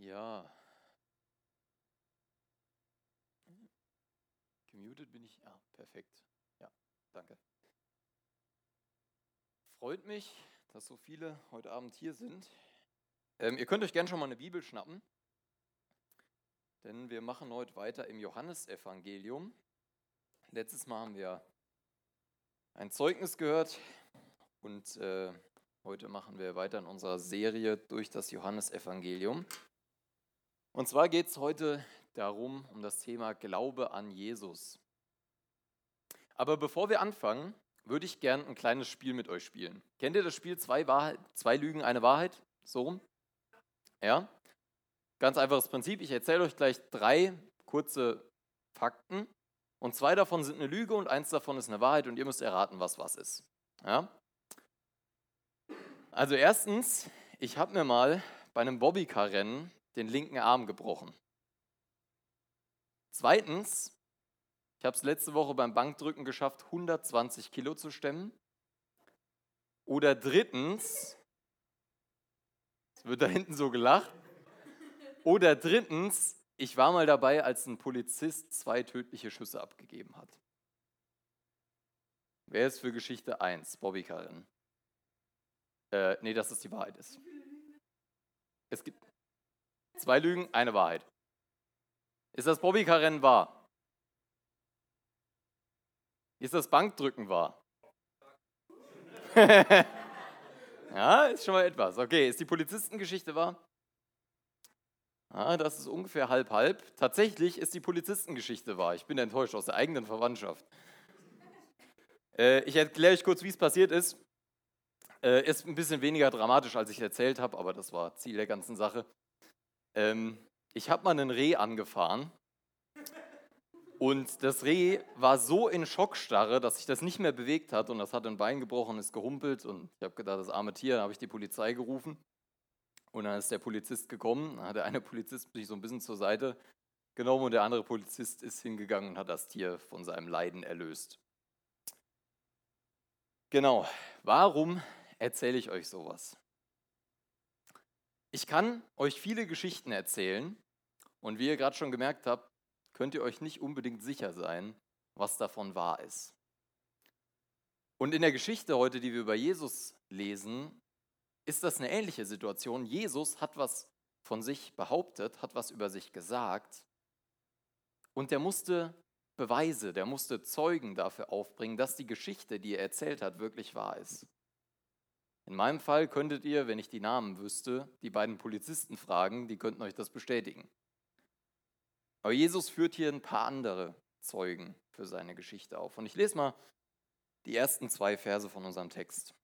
Ja. Gemutet bin ich. Ja, perfekt. Ja, danke. Freut mich, dass so viele heute Abend hier sind. Ähm, ihr könnt euch gerne schon mal eine Bibel schnappen, denn wir machen heute weiter im Johannesevangelium. Letztes Mal haben wir ein Zeugnis gehört und äh, heute machen wir weiter in unserer Serie durch das Johannesevangelium. Und zwar geht es heute darum, um das Thema Glaube an Jesus. Aber bevor wir anfangen, würde ich gern ein kleines Spiel mit euch spielen. Kennt ihr das Spiel zwei, Wahrheit, zwei Lügen, eine Wahrheit? So rum? Ja? Ganz einfaches Prinzip. Ich erzähle euch gleich drei kurze Fakten. Und zwei davon sind eine Lüge und eins davon ist eine Wahrheit und ihr müsst erraten, was was ist. Ja? Also erstens, ich habe mir mal bei einem Bobbycar-Rennen den linken Arm gebrochen. Zweitens, ich habe es letzte Woche beim Bankdrücken geschafft, 120 Kilo zu stemmen. Oder drittens, es wird da hinten so gelacht. Oder drittens, ich war mal dabei, als ein Polizist zwei tödliche Schüsse abgegeben hat. Wer ist für Geschichte 1? Bobby Karin. Äh, nee, dass es die Wahrheit ist. Es gibt Zwei Lügen, eine Wahrheit. Ist das Bobbycar-Rennen wahr? Ist das Bankdrücken wahr? ja, ist schon mal etwas. Okay, ist die Polizistengeschichte wahr? Ah, das ist ungefähr halb-halb. Tatsächlich ist die Polizistengeschichte wahr. Ich bin enttäuscht aus der eigenen Verwandtschaft. Äh, ich erkläre euch kurz, wie es passiert ist. Äh, ist ein bisschen weniger dramatisch, als ich erzählt habe, aber das war Ziel der ganzen Sache. Ähm, ich habe mal einen Reh angefahren. Und das Reh war so in Schockstarre, dass sich das nicht mehr bewegt hat. Und das hat ein Bein gebrochen, ist gehumpelt. Und ich habe gedacht, das arme Tier, da habe ich die Polizei gerufen. Und dann ist der Polizist gekommen, dann hat der eine Polizist sich so ein bisschen zur Seite genommen und der andere Polizist ist hingegangen und hat das Tier von seinem Leiden erlöst. Genau, warum erzähle ich euch sowas? Ich kann euch viele Geschichten erzählen und wie ihr gerade schon gemerkt habt, könnt ihr euch nicht unbedingt sicher sein, was davon wahr ist. Und in der Geschichte heute, die wir über Jesus lesen, ist das eine ähnliche Situation. Jesus hat was von sich behauptet, hat was über sich gesagt und der musste Beweise, der musste Zeugen dafür aufbringen, dass die Geschichte, die er erzählt hat, wirklich wahr ist. In meinem Fall könntet ihr, wenn ich die Namen wüsste, die beiden Polizisten fragen, die könnten euch das bestätigen. Aber Jesus führt hier ein paar andere Zeugen für seine Geschichte auf. Und ich lese mal die ersten zwei Verse von unserem Text.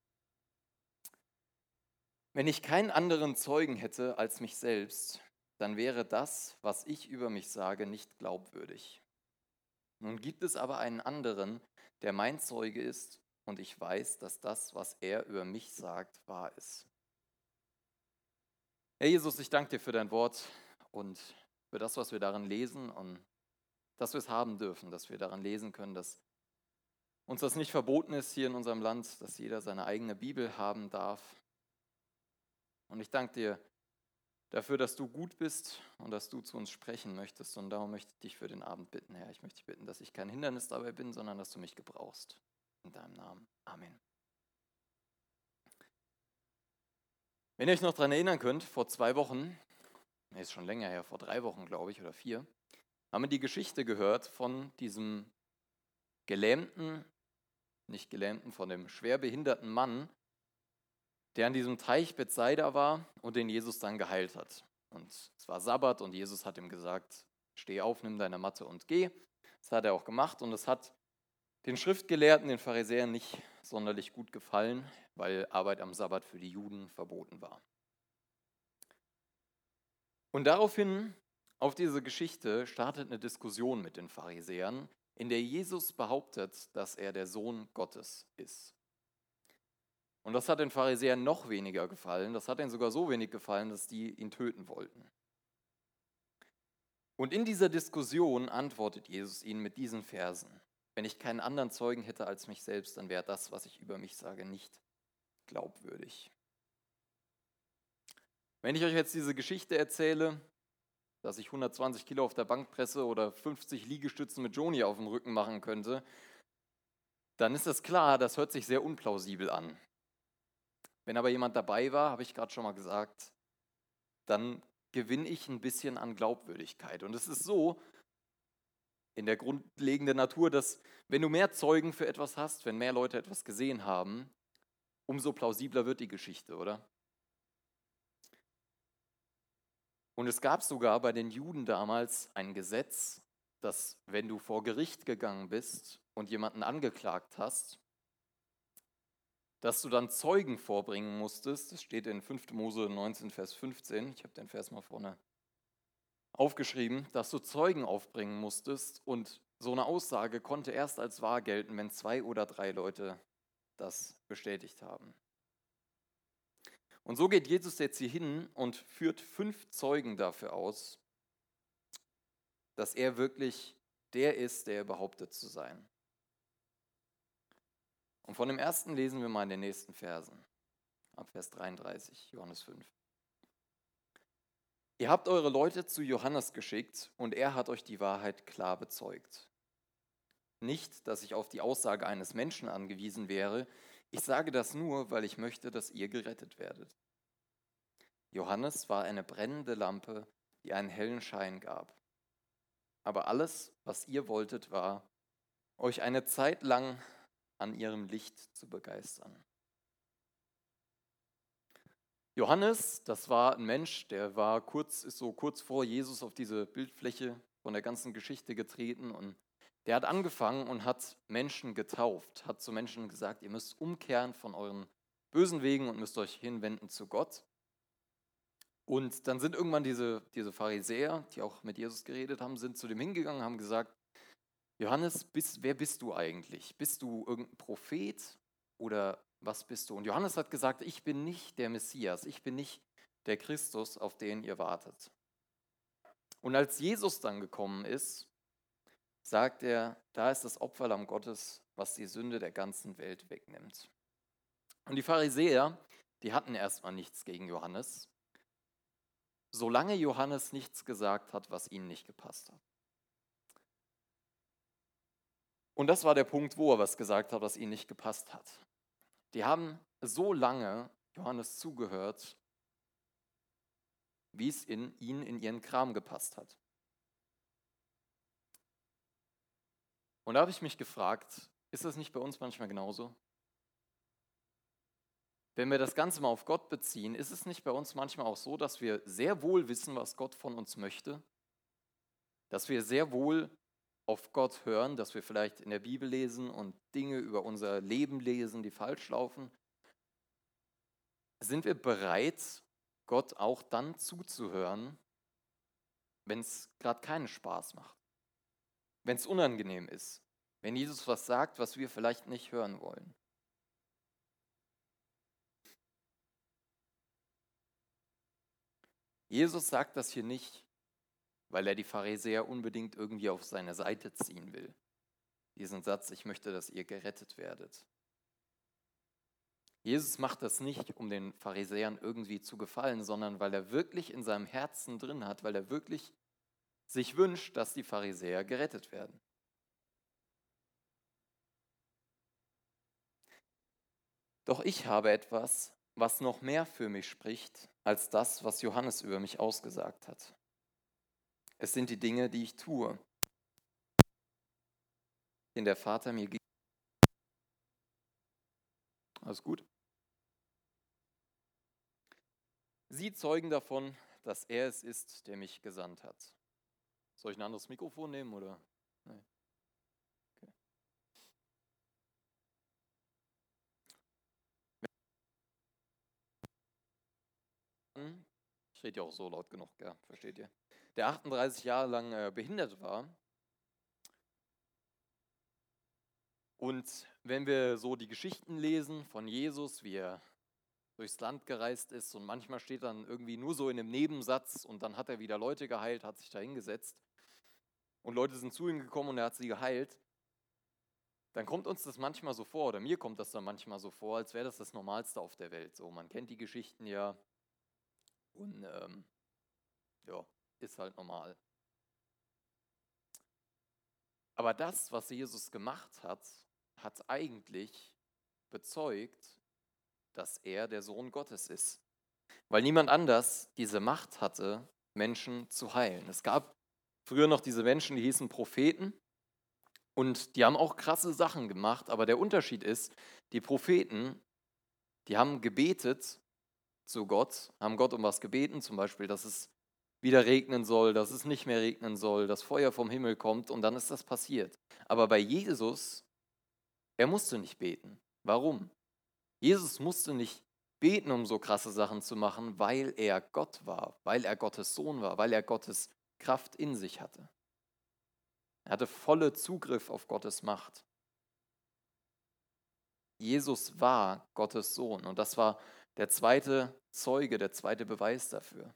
Wenn ich keinen anderen Zeugen hätte als mich selbst, dann wäre das, was ich über mich sage, nicht glaubwürdig. Nun gibt es aber einen anderen, der mein Zeuge ist und ich weiß, dass das, was er über mich sagt, wahr ist. Herr Jesus, ich danke dir für dein Wort und für das, was wir darin lesen und dass wir es haben dürfen, dass wir daran lesen können, dass uns das nicht verboten ist hier in unserem Land, dass jeder seine eigene Bibel haben darf. Und ich danke dir dafür, dass du gut bist und dass du zu uns sprechen möchtest. Und darum möchte ich dich für den Abend bitten, Herr. Ich möchte dich bitten, dass ich kein Hindernis dabei bin, sondern dass du mich gebrauchst. In deinem Namen. Amen. Wenn ihr euch noch daran erinnern könnt, vor zwei Wochen, nee, ist schon länger her, vor drei Wochen glaube ich oder vier, haben wir die Geschichte gehört von diesem gelähmten, nicht gelähmten, von dem schwerbehinderten Mann, der an diesem Teich Bethsaida war und den Jesus dann geheilt hat. Und es war Sabbat und Jesus hat ihm gesagt, steh auf, nimm deine Matte und geh. Das hat er auch gemacht und es hat den Schriftgelehrten, den Pharisäern nicht sonderlich gut gefallen, weil Arbeit am Sabbat für die Juden verboten war. Und daraufhin, auf diese Geschichte, startet eine Diskussion mit den Pharisäern, in der Jesus behauptet, dass er der Sohn Gottes ist. Und das hat den Pharisäern noch weniger gefallen, das hat ihnen sogar so wenig gefallen, dass die ihn töten wollten. Und in dieser Diskussion antwortet Jesus ihnen mit diesen Versen. Wenn ich keinen anderen Zeugen hätte als mich selbst, dann wäre das, was ich über mich sage, nicht glaubwürdig. Wenn ich euch jetzt diese Geschichte erzähle, dass ich 120 Kilo auf der Bank presse oder 50 Liegestützen mit Joni auf dem Rücken machen könnte, dann ist das klar, das hört sich sehr unplausibel an. Wenn aber jemand dabei war, habe ich gerade schon mal gesagt, dann gewinne ich ein bisschen an Glaubwürdigkeit. Und es ist so in der grundlegenden Natur, dass wenn du mehr Zeugen für etwas hast, wenn mehr Leute etwas gesehen haben, umso plausibler wird die Geschichte, oder? Und es gab sogar bei den Juden damals ein Gesetz, dass wenn du vor Gericht gegangen bist und jemanden angeklagt hast, dass du dann Zeugen vorbringen musstest. Das steht in 5. Mose 19, Vers 15. Ich habe den Vers mal vorne aufgeschrieben, dass du Zeugen aufbringen musstest. Und so eine Aussage konnte erst als wahr gelten, wenn zwei oder drei Leute das bestätigt haben. Und so geht Jesus jetzt hier hin und führt fünf Zeugen dafür aus, dass er wirklich der ist, der er behauptet zu sein. Und von dem ersten lesen wir mal in den nächsten Versen, ab Vers 33, Johannes 5. Ihr habt eure Leute zu Johannes geschickt und er hat euch die Wahrheit klar bezeugt. Nicht, dass ich auf die Aussage eines Menschen angewiesen wäre, ich sage das nur, weil ich möchte, dass ihr gerettet werdet. Johannes war eine brennende Lampe, die einen hellen Schein gab. Aber alles, was ihr wolltet, war, euch eine Zeit lang an ihrem Licht zu begeistern. Johannes, das war ein Mensch, der war kurz, ist so kurz vor Jesus auf diese Bildfläche von der ganzen Geschichte getreten und der hat angefangen und hat Menschen getauft, hat zu Menschen gesagt, ihr müsst umkehren von euren bösen Wegen und müsst euch hinwenden zu Gott. Und dann sind irgendwann diese, diese Pharisäer, die auch mit Jesus geredet haben, sind zu dem hingegangen, haben gesagt, Johannes, bist, wer bist du eigentlich? Bist du irgendein Prophet oder was bist du? Und Johannes hat gesagt, ich bin nicht der Messias, ich bin nicht der Christus, auf den ihr wartet. Und als Jesus dann gekommen ist, sagt er, da ist das Opferlamm Gottes, was die Sünde der ganzen Welt wegnimmt. Und die Pharisäer, die hatten erstmal nichts gegen Johannes, solange Johannes nichts gesagt hat, was ihnen nicht gepasst hat. Und das war der Punkt, wo er was gesagt hat, was ihnen nicht gepasst hat. Die haben so lange Johannes zugehört, wie es in ihn in ihren Kram gepasst hat. Und da habe ich mich gefragt, ist das nicht bei uns manchmal genauso? Wenn wir das Ganze mal auf Gott beziehen, ist es nicht bei uns manchmal auch so, dass wir sehr wohl wissen, was Gott von uns möchte? Dass wir sehr wohl auf Gott hören, dass wir vielleicht in der Bibel lesen und Dinge über unser Leben lesen, die falsch laufen, sind wir bereit, Gott auch dann zuzuhören, wenn es gerade keinen Spaß macht, wenn es unangenehm ist, wenn Jesus was sagt, was wir vielleicht nicht hören wollen. Jesus sagt das hier nicht, weil er die Pharisäer unbedingt irgendwie auf seine Seite ziehen will. Diesen Satz, ich möchte, dass ihr gerettet werdet. Jesus macht das nicht, um den Pharisäern irgendwie zu gefallen, sondern weil er wirklich in seinem Herzen drin hat, weil er wirklich sich wünscht, dass die Pharisäer gerettet werden. Doch ich habe etwas, was noch mehr für mich spricht, als das, was Johannes über mich ausgesagt hat. Es sind die Dinge, die ich tue, den der Vater mir gibt. Alles gut? Sie zeugen davon, dass er es ist, der mich gesandt hat. Soll ich ein anderes Mikrofon nehmen oder? Nee. Okay. Ich rede ja auch so laut genug, ja, versteht ihr? Der 38 Jahre lang äh, behindert war. Und wenn wir so die Geschichten lesen von Jesus, wie er durchs Land gereist ist und manchmal steht dann irgendwie nur so in einem Nebensatz und dann hat er wieder Leute geheilt, hat sich da hingesetzt und Leute sind zu ihm gekommen und er hat sie geheilt, dann kommt uns das manchmal so vor, oder mir kommt das dann manchmal so vor, als wäre das das Normalste auf der Welt. So, man kennt die Geschichten ja, Und ähm, ja, ist halt normal. Aber das, was Jesus gemacht hat, hat eigentlich bezeugt, dass er der Sohn Gottes ist. Weil niemand anders diese Macht hatte, Menschen zu heilen. Es gab früher noch diese Menschen, die hießen Propheten und die haben auch krasse Sachen gemacht, aber der Unterschied ist, die Propheten, die haben gebetet zu Gott, haben Gott um was gebeten, zum Beispiel, dass es wieder regnen soll, dass es nicht mehr regnen soll, dass Feuer vom Himmel kommt und dann ist das passiert. Aber bei Jesus, er musste nicht beten. Warum? Jesus musste nicht beten, um so krasse Sachen zu machen, weil er Gott war, weil er Gottes Sohn war, weil er Gottes Kraft in sich hatte. Er hatte volle Zugriff auf Gottes Macht. Jesus war Gottes Sohn und das war der zweite Zeuge, der zweite Beweis dafür.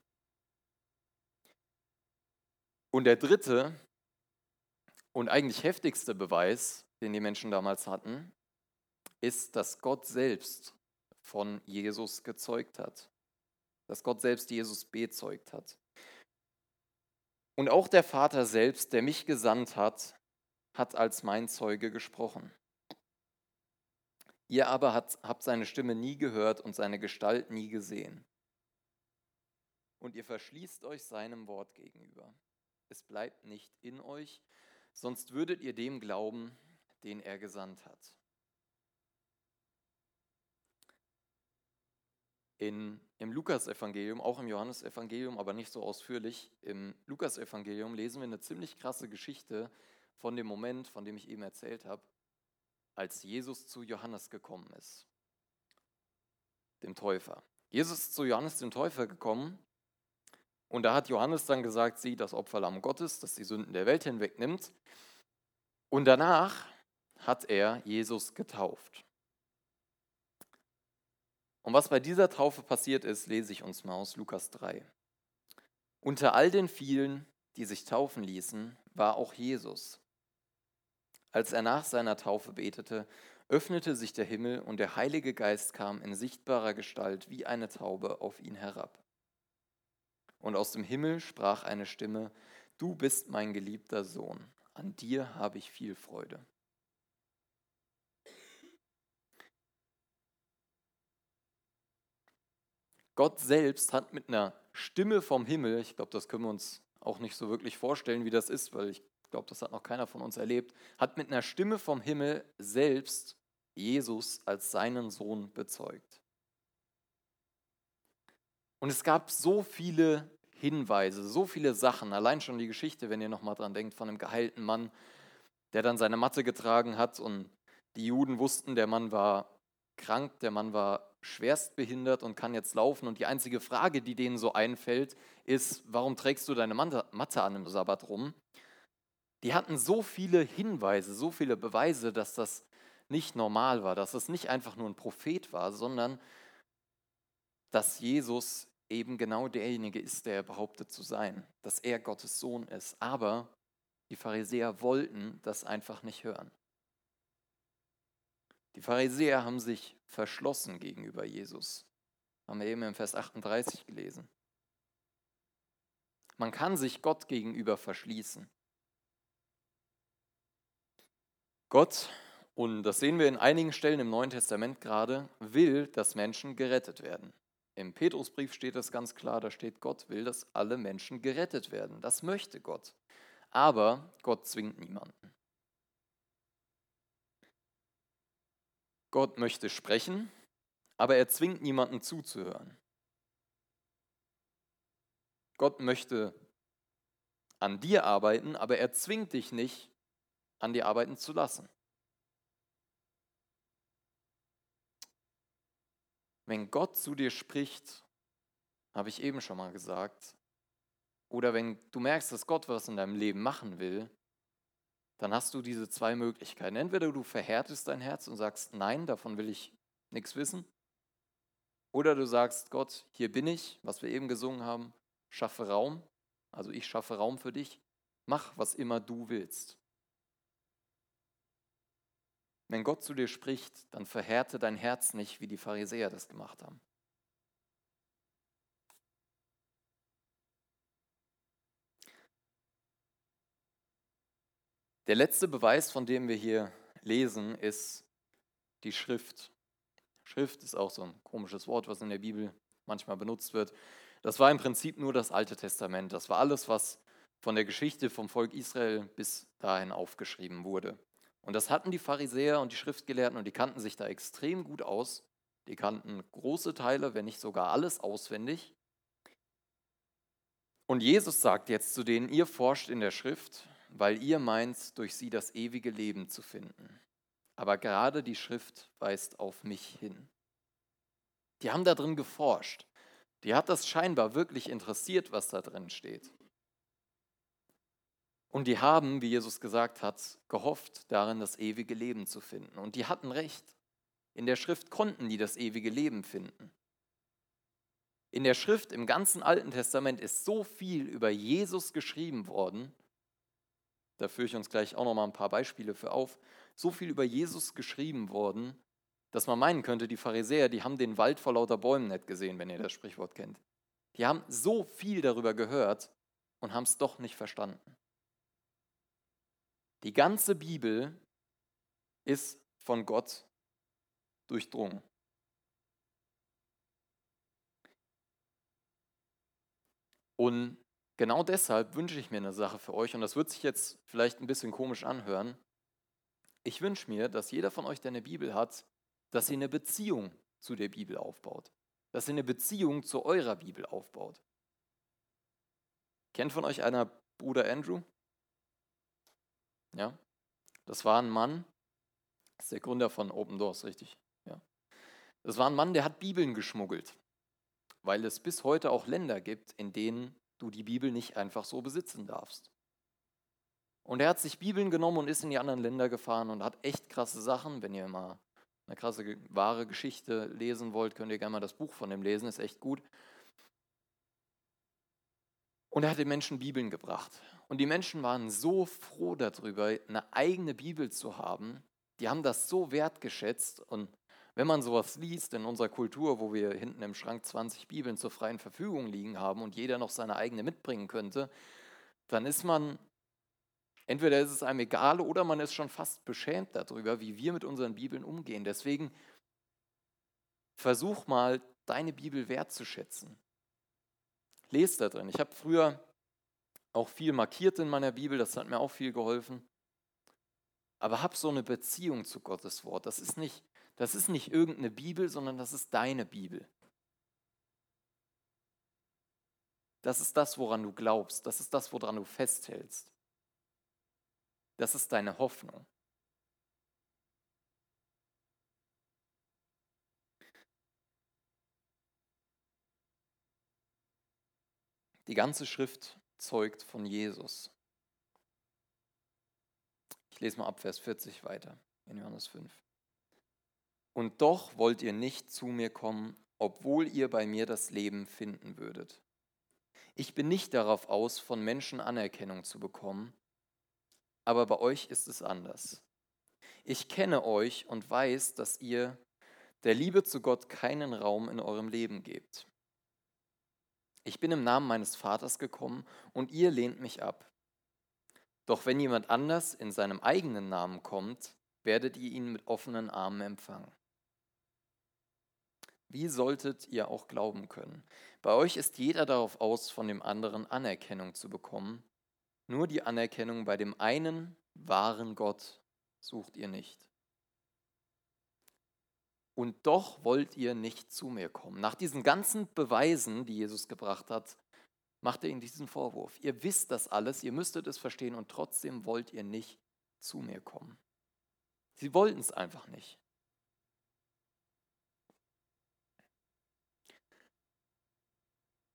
Und der dritte und eigentlich heftigste Beweis, den die Menschen damals hatten, ist, dass Gott selbst von Jesus gezeugt hat. Dass Gott selbst Jesus bezeugt hat. Und auch der Vater selbst, der mich gesandt hat, hat als mein Zeuge gesprochen. Ihr aber habt seine Stimme nie gehört und seine Gestalt nie gesehen. Und ihr verschließt euch seinem Wort gegenüber. Es bleibt nicht in euch, sonst würdet ihr dem glauben, den er gesandt hat. In, Im Lukasevangelium, auch im Johannesevangelium, aber nicht so ausführlich, im Lukasevangelium lesen wir eine ziemlich krasse Geschichte von dem Moment, von dem ich eben erzählt habe, als Jesus zu Johannes gekommen ist, dem Täufer. Jesus ist zu Johannes dem Täufer gekommen und da hat Johannes dann gesagt, sieh das Opferlamm Gottes, das die Sünden der Welt hinwegnimmt. Und danach hat er Jesus getauft. Und was bei dieser Taufe passiert ist, lese ich uns mal aus Lukas 3. Unter all den vielen, die sich taufen ließen, war auch Jesus. Als er nach seiner Taufe betete, öffnete sich der Himmel und der Heilige Geist kam in sichtbarer Gestalt wie eine Taube auf ihn herab. Und aus dem Himmel sprach eine Stimme, Du bist mein geliebter Sohn, an dir habe ich viel Freude. Gott selbst hat mit einer Stimme vom Himmel, ich glaube, das können wir uns auch nicht so wirklich vorstellen, wie das ist, weil ich glaube, das hat noch keiner von uns erlebt, hat mit einer Stimme vom Himmel selbst Jesus als seinen Sohn bezeugt. Und es gab so viele Hinweise, so viele Sachen, allein schon die Geschichte, wenn ihr nochmal dran denkt, von einem geheilten Mann, der dann seine Matte getragen hat und die Juden wussten, der Mann war krank, der Mann war schwerstbehindert und kann jetzt laufen. Und die einzige Frage, die denen so einfällt, ist, warum trägst du deine Matte an dem Sabbat rum? Die hatten so viele Hinweise, so viele Beweise, dass das nicht normal war, dass es nicht einfach nur ein Prophet war, sondern dass Jesus eben genau derjenige ist, der er behauptet zu sein, dass er Gottes Sohn ist. Aber die Pharisäer wollten das einfach nicht hören. Die Pharisäer haben sich verschlossen gegenüber Jesus. Haben wir eben im Vers 38 gelesen. Man kann sich Gott gegenüber verschließen. Gott, und das sehen wir in einigen Stellen im Neuen Testament gerade, will, dass Menschen gerettet werden. Im Petrusbrief steht das ganz klar, da steht, Gott will, dass alle Menschen gerettet werden. Das möchte Gott. Aber Gott zwingt niemanden. Gott möchte sprechen, aber er zwingt niemanden zuzuhören. Gott möchte an dir arbeiten, aber er zwingt dich nicht, an dir arbeiten zu lassen. Wenn Gott zu dir spricht, habe ich eben schon mal gesagt, oder wenn du merkst, dass Gott was in deinem Leben machen will, dann hast du diese zwei Möglichkeiten. Entweder du verhärtest dein Herz und sagst, nein, davon will ich nichts wissen. Oder du sagst, Gott, hier bin ich, was wir eben gesungen haben, schaffe Raum, also ich schaffe Raum für dich, mach, was immer du willst. Wenn Gott zu dir spricht, dann verhärte dein Herz nicht, wie die Pharisäer das gemacht haben. Der letzte Beweis, von dem wir hier lesen, ist die Schrift. Schrift ist auch so ein komisches Wort, was in der Bibel manchmal benutzt wird. Das war im Prinzip nur das Alte Testament. Das war alles, was von der Geschichte vom Volk Israel bis dahin aufgeschrieben wurde. Und das hatten die Pharisäer und die Schriftgelehrten und die kannten sich da extrem gut aus. Die kannten große Teile, wenn nicht sogar alles auswendig. Und Jesus sagt jetzt zu denen, ihr forscht in der Schrift, weil ihr meint, durch sie das ewige Leben zu finden. Aber gerade die Schrift weist auf mich hin. Die haben da drin geforscht. Die hat das scheinbar wirklich interessiert, was da drin steht. Und die haben, wie Jesus gesagt hat, gehofft, darin das ewige Leben zu finden. Und die hatten recht. In der Schrift konnten die das ewige Leben finden. In der Schrift im ganzen Alten Testament ist so viel über Jesus geschrieben worden. Da führe ich uns gleich auch noch mal ein paar Beispiele für auf. So viel über Jesus geschrieben worden, dass man meinen könnte, die Pharisäer, die haben den Wald vor lauter Bäumen nicht gesehen, wenn ihr das Sprichwort kennt. Die haben so viel darüber gehört und haben es doch nicht verstanden. Die ganze Bibel ist von Gott durchdrungen. Und genau deshalb wünsche ich mir eine Sache für euch, und das wird sich jetzt vielleicht ein bisschen komisch anhören. Ich wünsche mir, dass jeder von euch, der eine Bibel hat, dass ihr eine Beziehung zu der Bibel aufbaut. Dass ihr eine Beziehung zu eurer Bibel aufbaut. Kennt von euch einer Bruder Andrew? Ja, das war ein Mann, das ist der Gründer von Open Doors, richtig? Ja. Das war ein Mann, der hat Bibeln geschmuggelt, weil es bis heute auch Länder gibt, in denen du die Bibel nicht einfach so besitzen darfst. Und er hat sich Bibeln genommen und ist in die anderen Länder gefahren und hat echt krasse Sachen. Wenn ihr mal eine krasse, wahre Geschichte lesen wollt, könnt ihr gerne mal das Buch von ihm lesen, ist echt gut. Und er hat den Menschen Bibeln gebracht. Und die Menschen waren so froh darüber, eine eigene Bibel zu haben. Die haben das so wertgeschätzt. Und wenn man sowas liest in unserer Kultur, wo wir hinten im Schrank 20 Bibeln zur freien Verfügung liegen haben und jeder noch seine eigene mitbringen könnte, dann ist man, entweder ist es einem egal oder man ist schon fast beschämt darüber, wie wir mit unseren Bibeln umgehen. Deswegen versuch mal, deine Bibel wertzuschätzen. Lest da drin. Ich habe früher auch viel markiert in meiner Bibel, das hat mir auch viel geholfen. Aber hab so eine Beziehung zu Gottes Wort. Das ist nicht, das ist nicht irgendeine Bibel, sondern das ist deine Bibel. Das ist das, woran du glaubst. Das ist das, woran du festhältst. Das ist deine Hoffnung. Die ganze Schrift zeugt von Jesus. Ich lese mal ab Vers 40 weiter in Johannes 5. Und doch wollt ihr nicht zu mir kommen, obwohl ihr bei mir das Leben finden würdet. Ich bin nicht darauf aus, von Menschen Anerkennung zu bekommen, aber bei euch ist es anders. Ich kenne euch und weiß, dass ihr der Liebe zu Gott keinen Raum in eurem Leben gebt. Ich bin im Namen meines Vaters gekommen und ihr lehnt mich ab. Doch wenn jemand anders in seinem eigenen Namen kommt, werdet ihr ihn mit offenen Armen empfangen. Wie solltet ihr auch glauben können? Bei euch ist jeder darauf aus, von dem anderen Anerkennung zu bekommen. Nur die Anerkennung bei dem einen wahren Gott sucht ihr nicht und doch wollt ihr nicht zu mir kommen. Nach diesen ganzen Beweisen, die Jesus gebracht hat, macht er ihnen diesen Vorwurf. Ihr wisst das alles, ihr müsstet es verstehen und trotzdem wollt ihr nicht zu mir kommen. Sie wollten es einfach nicht.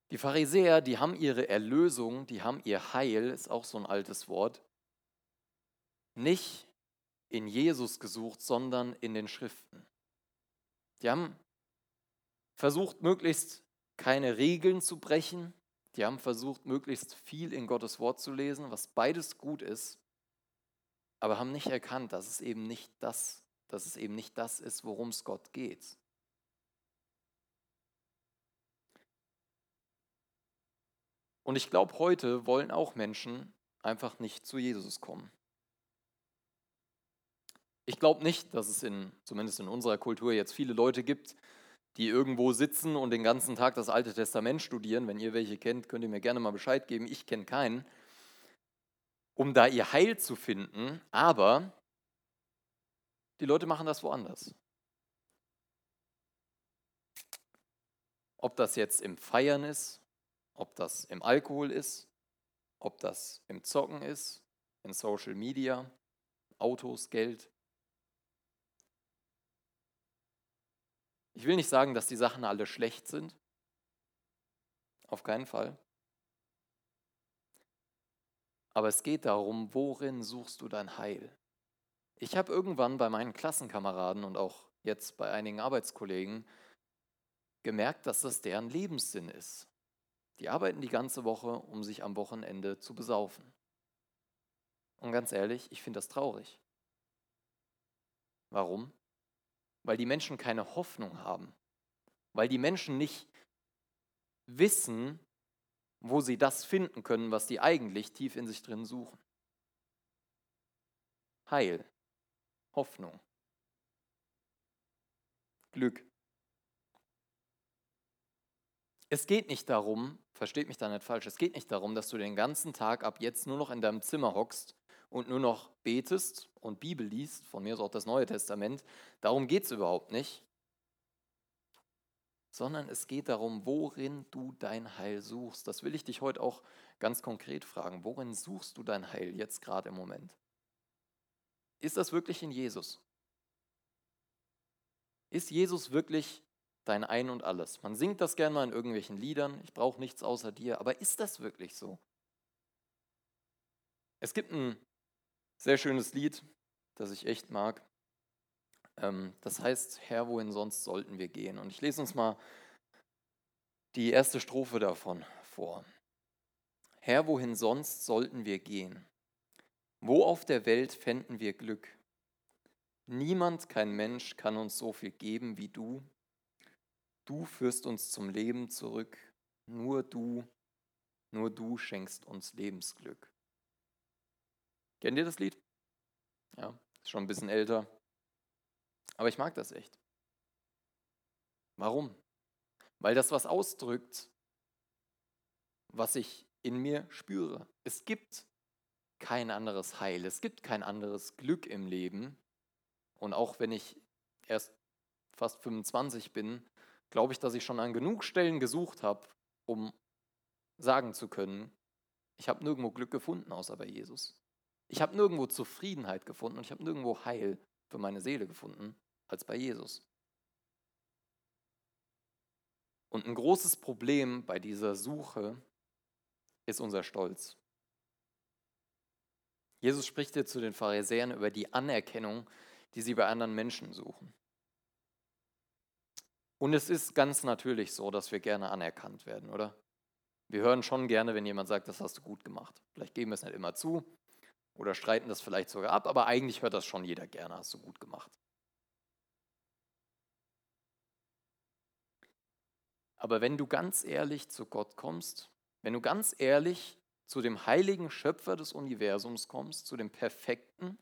Die Pharisäer, die haben ihre Erlösung, die haben ihr Heil, ist auch so ein altes Wort, nicht in Jesus gesucht, sondern in den Schriften. Die haben versucht, möglichst keine Regeln zu brechen. Die haben versucht, möglichst viel in Gottes Wort zu lesen, was beides gut ist, aber haben nicht erkannt, dass es eben nicht das, dass es eben nicht das ist, worum es Gott geht. Und ich glaube, heute wollen auch Menschen einfach nicht zu Jesus kommen. Ich glaube nicht, dass es in, zumindest in unserer Kultur jetzt viele Leute gibt, die irgendwo sitzen und den ganzen Tag das Alte Testament studieren. Wenn ihr welche kennt, könnt ihr mir gerne mal Bescheid geben. Ich kenne keinen. Um da ihr Heil zu finden. Aber die Leute machen das woanders. Ob das jetzt im Feiern ist, ob das im Alkohol ist, ob das im Zocken ist, in Social Media, Autos, Geld. Ich will nicht sagen, dass die Sachen alle schlecht sind. Auf keinen Fall. Aber es geht darum, worin suchst du dein Heil? Ich habe irgendwann bei meinen Klassenkameraden und auch jetzt bei einigen Arbeitskollegen gemerkt, dass das deren Lebenssinn ist. Die arbeiten die ganze Woche, um sich am Wochenende zu besaufen. Und ganz ehrlich, ich finde das traurig. Warum? Weil die Menschen keine Hoffnung haben. Weil die Menschen nicht wissen, wo sie das finden können, was die eigentlich tief in sich drin suchen. Heil, Hoffnung, Glück. Es geht nicht darum, versteht mich da nicht falsch, es geht nicht darum, dass du den ganzen Tag ab jetzt nur noch in deinem Zimmer hockst und nur noch betest und Bibel liest, von mir ist auch das Neue Testament. Darum geht es überhaupt nicht. Sondern es geht darum, worin du dein Heil suchst. Das will ich dich heute auch ganz konkret fragen. Worin suchst du dein Heil jetzt gerade im Moment? Ist das wirklich in Jesus? Ist Jesus wirklich dein Ein und alles? Man singt das gerne mal in irgendwelchen Liedern, ich brauche nichts außer dir, aber ist das wirklich so? Es gibt ein sehr schönes Lied, das ich echt mag. Ähm, das heißt, Herr, wohin sonst sollten wir gehen? Und ich lese uns mal die erste Strophe davon vor. Herr, wohin sonst sollten wir gehen? Wo auf der Welt fänden wir Glück? Niemand, kein Mensch kann uns so viel geben wie du. Du führst uns zum Leben zurück. Nur du, nur du schenkst uns Lebensglück. Kennt ihr das Lied? Ja, ist schon ein bisschen älter. Aber ich mag das echt. Warum? Weil das was ausdrückt, was ich in mir spüre. Es gibt kein anderes Heil, es gibt kein anderes Glück im Leben. Und auch wenn ich erst fast 25 bin, glaube ich, dass ich schon an genug Stellen gesucht habe, um sagen zu können, ich habe nirgendwo Glück gefunden, außer bei Jesus. Ich habe nirgendwo Zufriedenheit gefunden und ich habe nirgendwo Heil für meine Seele gefunden, als bei Jesus. Und ein großes Problem bei dieser Suche ist unser Stolz. Jesus spricht hier zu den Pharisäern über die Anerkennung, die sie bei anderen Menschen suchen. Und es ist ganz natürlich so, dass wir gerne anerkannt werden, oder? Wir hören schon gerne, wenn jemand sagt, das hast du gut gemacht. Vielleicht geben wir es nicht immer zu oder streiten das vielleicht sogar ab, aber eigentlich hört das schon jeder gerne, hast du gut gemacht. Aber wenn du ganz ehrlich zu Gott kommst, wenn du ganz ehrlich zu dem heiligen Schöpfer des Universums kommst, zu dem Perfekten,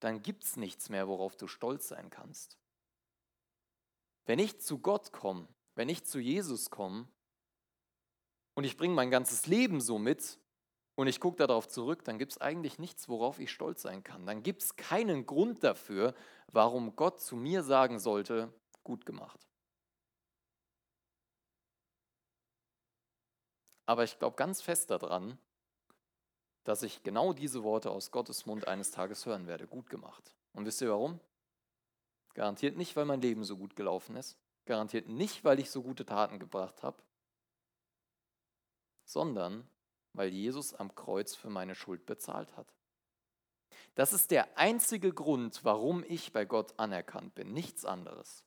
dann gibt es nichts mehr, worauf du stolz sein kannst. Wenn ich zu Gott komme, wenn ich zu Jesus komme und ich bringe mein ganzes Leben so mit und ich gucke darauf zurück, dann gibt es eigentlich nichts, worauf ich stolz sein kann. Dann gibt es keinen Grund dafür, warum Gott zu mir sagen sollte, gut gemacht. Aber ich glaube ganz fest daran, dass ich genau diese Worte aus Gottes Mund eines Tages hören werde. Gut gemacht. Und wisst ihr warum? Garantiert nicht, weil mein Leben so gut gelaufen ist. Garantiert nicht, weil ich so gute Taten gebracht habe. Sondern weil Jesus am Kreuz für meine Schuld bezahlt hat. Das ist der einzige Grund, warum ich bei Gott anerkannt bin. Nichts anderes.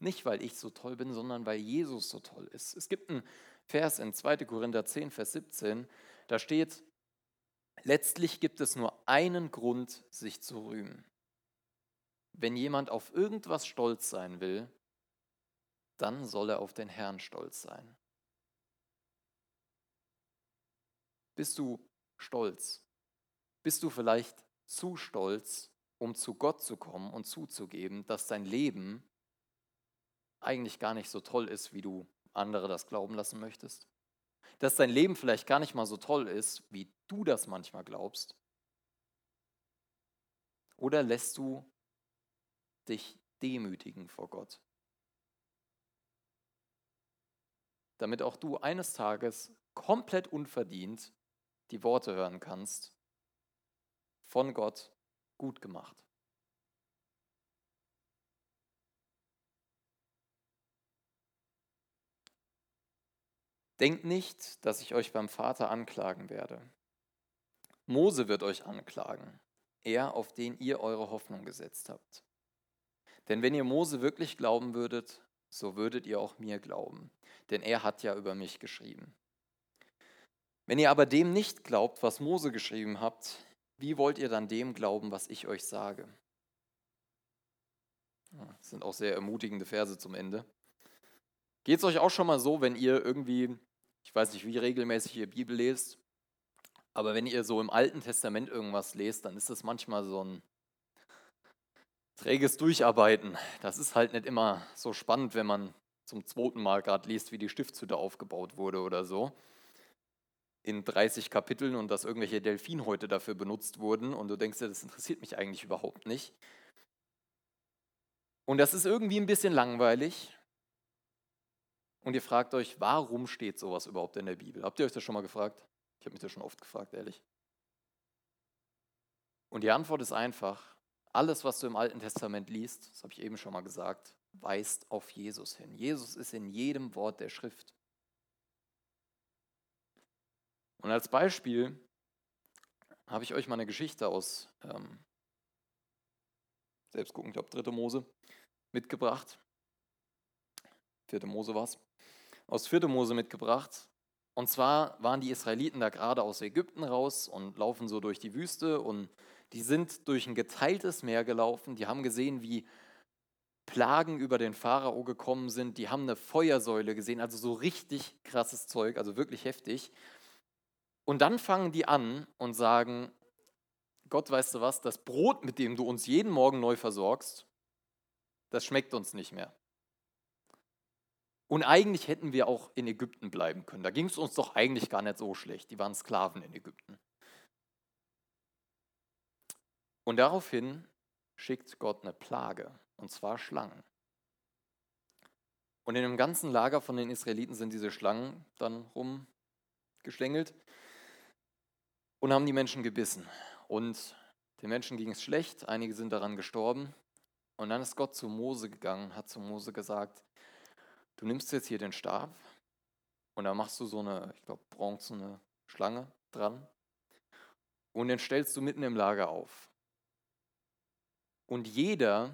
Nicht, weil ich so toll bin, sondern weil Jesus so toll ist. Es gibt einen Vers in 2. Korinther 10, Vers 17, da steht, letztlich gibt es nur einen Grund, sich zu rühmen. Wenn jemand auf irgendwas stolz sein will, dann soll er auf den Herrn stolz sein. Bist du stolz? Bist du vielleicht zu stolz, um zu Gott zu kommen und zuzugeben, dass dein Leben eigentlich gar nicht so toll ist, wie du andere das glauben lassen möchtest? Dass dein Leben vielleicht gar nicht mal so toll ist, wie du das manchmal glaubst? Oder lässt du dich demütigen vor Gott? Damit auch du eines Tages komplett unverdient die Worte hören kannst, von Gott gut gemacht. Denkt nicht, dass ich euch beim Vater anklagen werde. Mose wird euch anklagen, er, auf den ihr eure Hoffnung gesetzt habt. Denn wenn ihr Mose wirklich glauben würdet, so würdet ihr auch mir glauben, denn er hat ja über mich geschrieben. Wenn ihr aber dem nicht glaubt, was Mose geschrieben habt, wie wollt ihr dann dem glauben, was ich euch sage? Das sind auch sehr ermutigende Verse zum Ende. Geht es euch auch schon mal so, wenn ihr irgendwie, ich weiß nicht, wie regelmäßig ihr Bibel lest, aber wenn ihr so im Alten Testament irgendwas lest, dann ist das manchmal so ein träges Durcharbeiten. Das ist halt nicht immer so spannend, wenn man zum zweiten Mal gerade liest, wie die Stiftshütte aufgebaut wurde oder so. In 30 Kapiteln und dass irgendwelche Delfinhäute dafür benutzt wurden und du denkst dir, das interessiert mich eigentlich überhaupt nicht. Und das ist irgendwie ein bisschen langweilig. Und ihr fragt euch, warum steht sowas überhaupt in der Bibel? Habt ihr euch das schon mal gefragt? Ich habe mich das schon oft gefragt, ehrlich. Und die Antwort ist einfach, alles, was du im Alten Testament liest, das habe ich eben schon mal gesagt, weist auf Jesus hin. Jesus ist in jedem Wort der Schrift. Und als Beispiel habe ich euch mal eine Geschichte aus, ähm, selbst gucken, ich glaube, dritte Mose, mitgebracht. Vierte Mose war es. Aus vierte Mose mitgebracht. Und zwar waren die Israeliten da gerade aus Ägypten raus und laufen so durch die Wüste und die sind durch ein geteiltes Meer gelaufen. Die haben gesehen, wie Plagen über den Pharao gekommen sind. Die haben eine Feuersäule gesehen, also so richtig krasses Zeug, also wirklich heftig. Und dann fangen die an und sagen, Gott, weißt du was, das Brot, mit dem du uns jeden Morgen neu versorgst, das schmeckt uns nicht mehr. Und eigentlich hätten wir auch in Ägypten bleiben können. Da ging es uns doch eigentlich gar nicht so schlecht. Die waren Sklaven in Ägypten. Und daraufhin schickt Gott eine Plage, und zwar Schlangen. Und in dem ganzen Lager von den Israeliten sind diese Schlangen dann rumgeschlängelt und haben die Menschen gebissen. Und den Menschen ging es schlecht, einige sind daran gestorben. Und dann ist Gott zu Mose gegangen, hat zu Mose gesagt, du nimmst jetzt hier den Stab und da machst du so eine, ich glaube, bronzene Schlange dran und den stellst du mitten im Lager auf. Und jeder,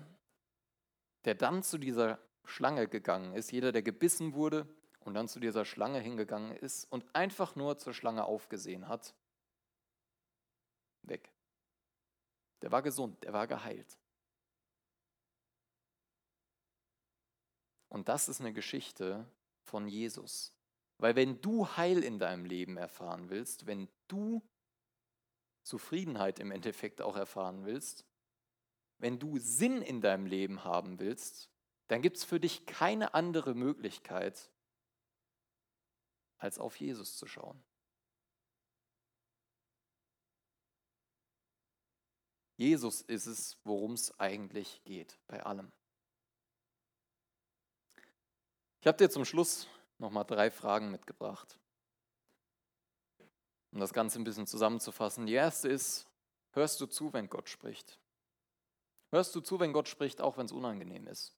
der dann zu dieser Schlange gegangen ist, jeder, der gebissen wurde und dann zu dieser Schlange hingegangen ist und einfach nur zur Schlange aufgesehen hat, weg. Der war gesund, der war geheilt. Und das ist eine Geschichte von Jesus. Weil wenn du Heil in deinem Leben erfahren willst, wenn du Zufriedenheit im Endeffekt auch erfahren willst, wenn du Sinn in deinem Leben haben willst, dann gibt es für dich keine andere Möglichkeit, als auf Jesus zu schauen. Jesus ist es, worum es eigentlich geht bei allem. Ich habe dir zum Schluss nochmal drei Fragen mitgebracht, um das Ganze ein bisschen zusammenzufassen. Die erste ist, hörst du zu, wenn Gott spricht? Hörst du zu, wenn Gott spricht, auch wenn es unangenehm ist?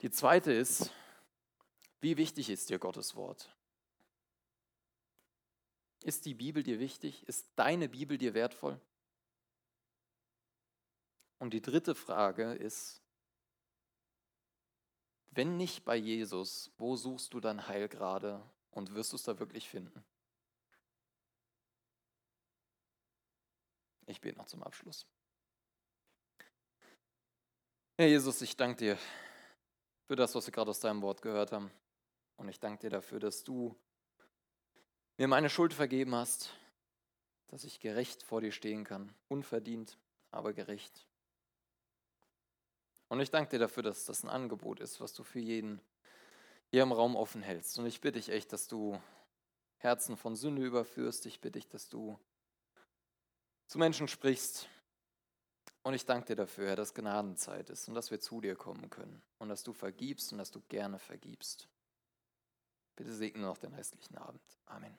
Die zweite ist, wie wichtig ist dir Gottes Wort? Ist die Bibel dir wichtig? Ist deine Bibel dir wertvoll? Und die dritte Frage ist, wenn nicht bei Jesus, wo suchst du dein Heil gerade und wirst du es da wirklich finden? Ich bete noch zum Abschluss. Herr Jesus, ich danke dir für das, was wir gerade aus deinem Wort gehört haben. Und ich danke dir dafür, dass du mir meine Schuld vergeben hast, dass ich gerecht vor dir stehen kann, unverdient, aber gerecht. Und ich danke dir dafür, dass das ein Angebot ist, was du für jeden hier im Raum offen hältst. Und ich bitte dich echt, dass du Herzen von Sünde überführst. Ich bitte dich, dass du zu Menschen sprichst. Und ich danke dir dafür, Herr, dass Gnadenzeit ist und dass wir zu dir kommen können und dass du vergibst und dass du gerne vergibst. Bitte segne noch den restlichen Abend. Amen.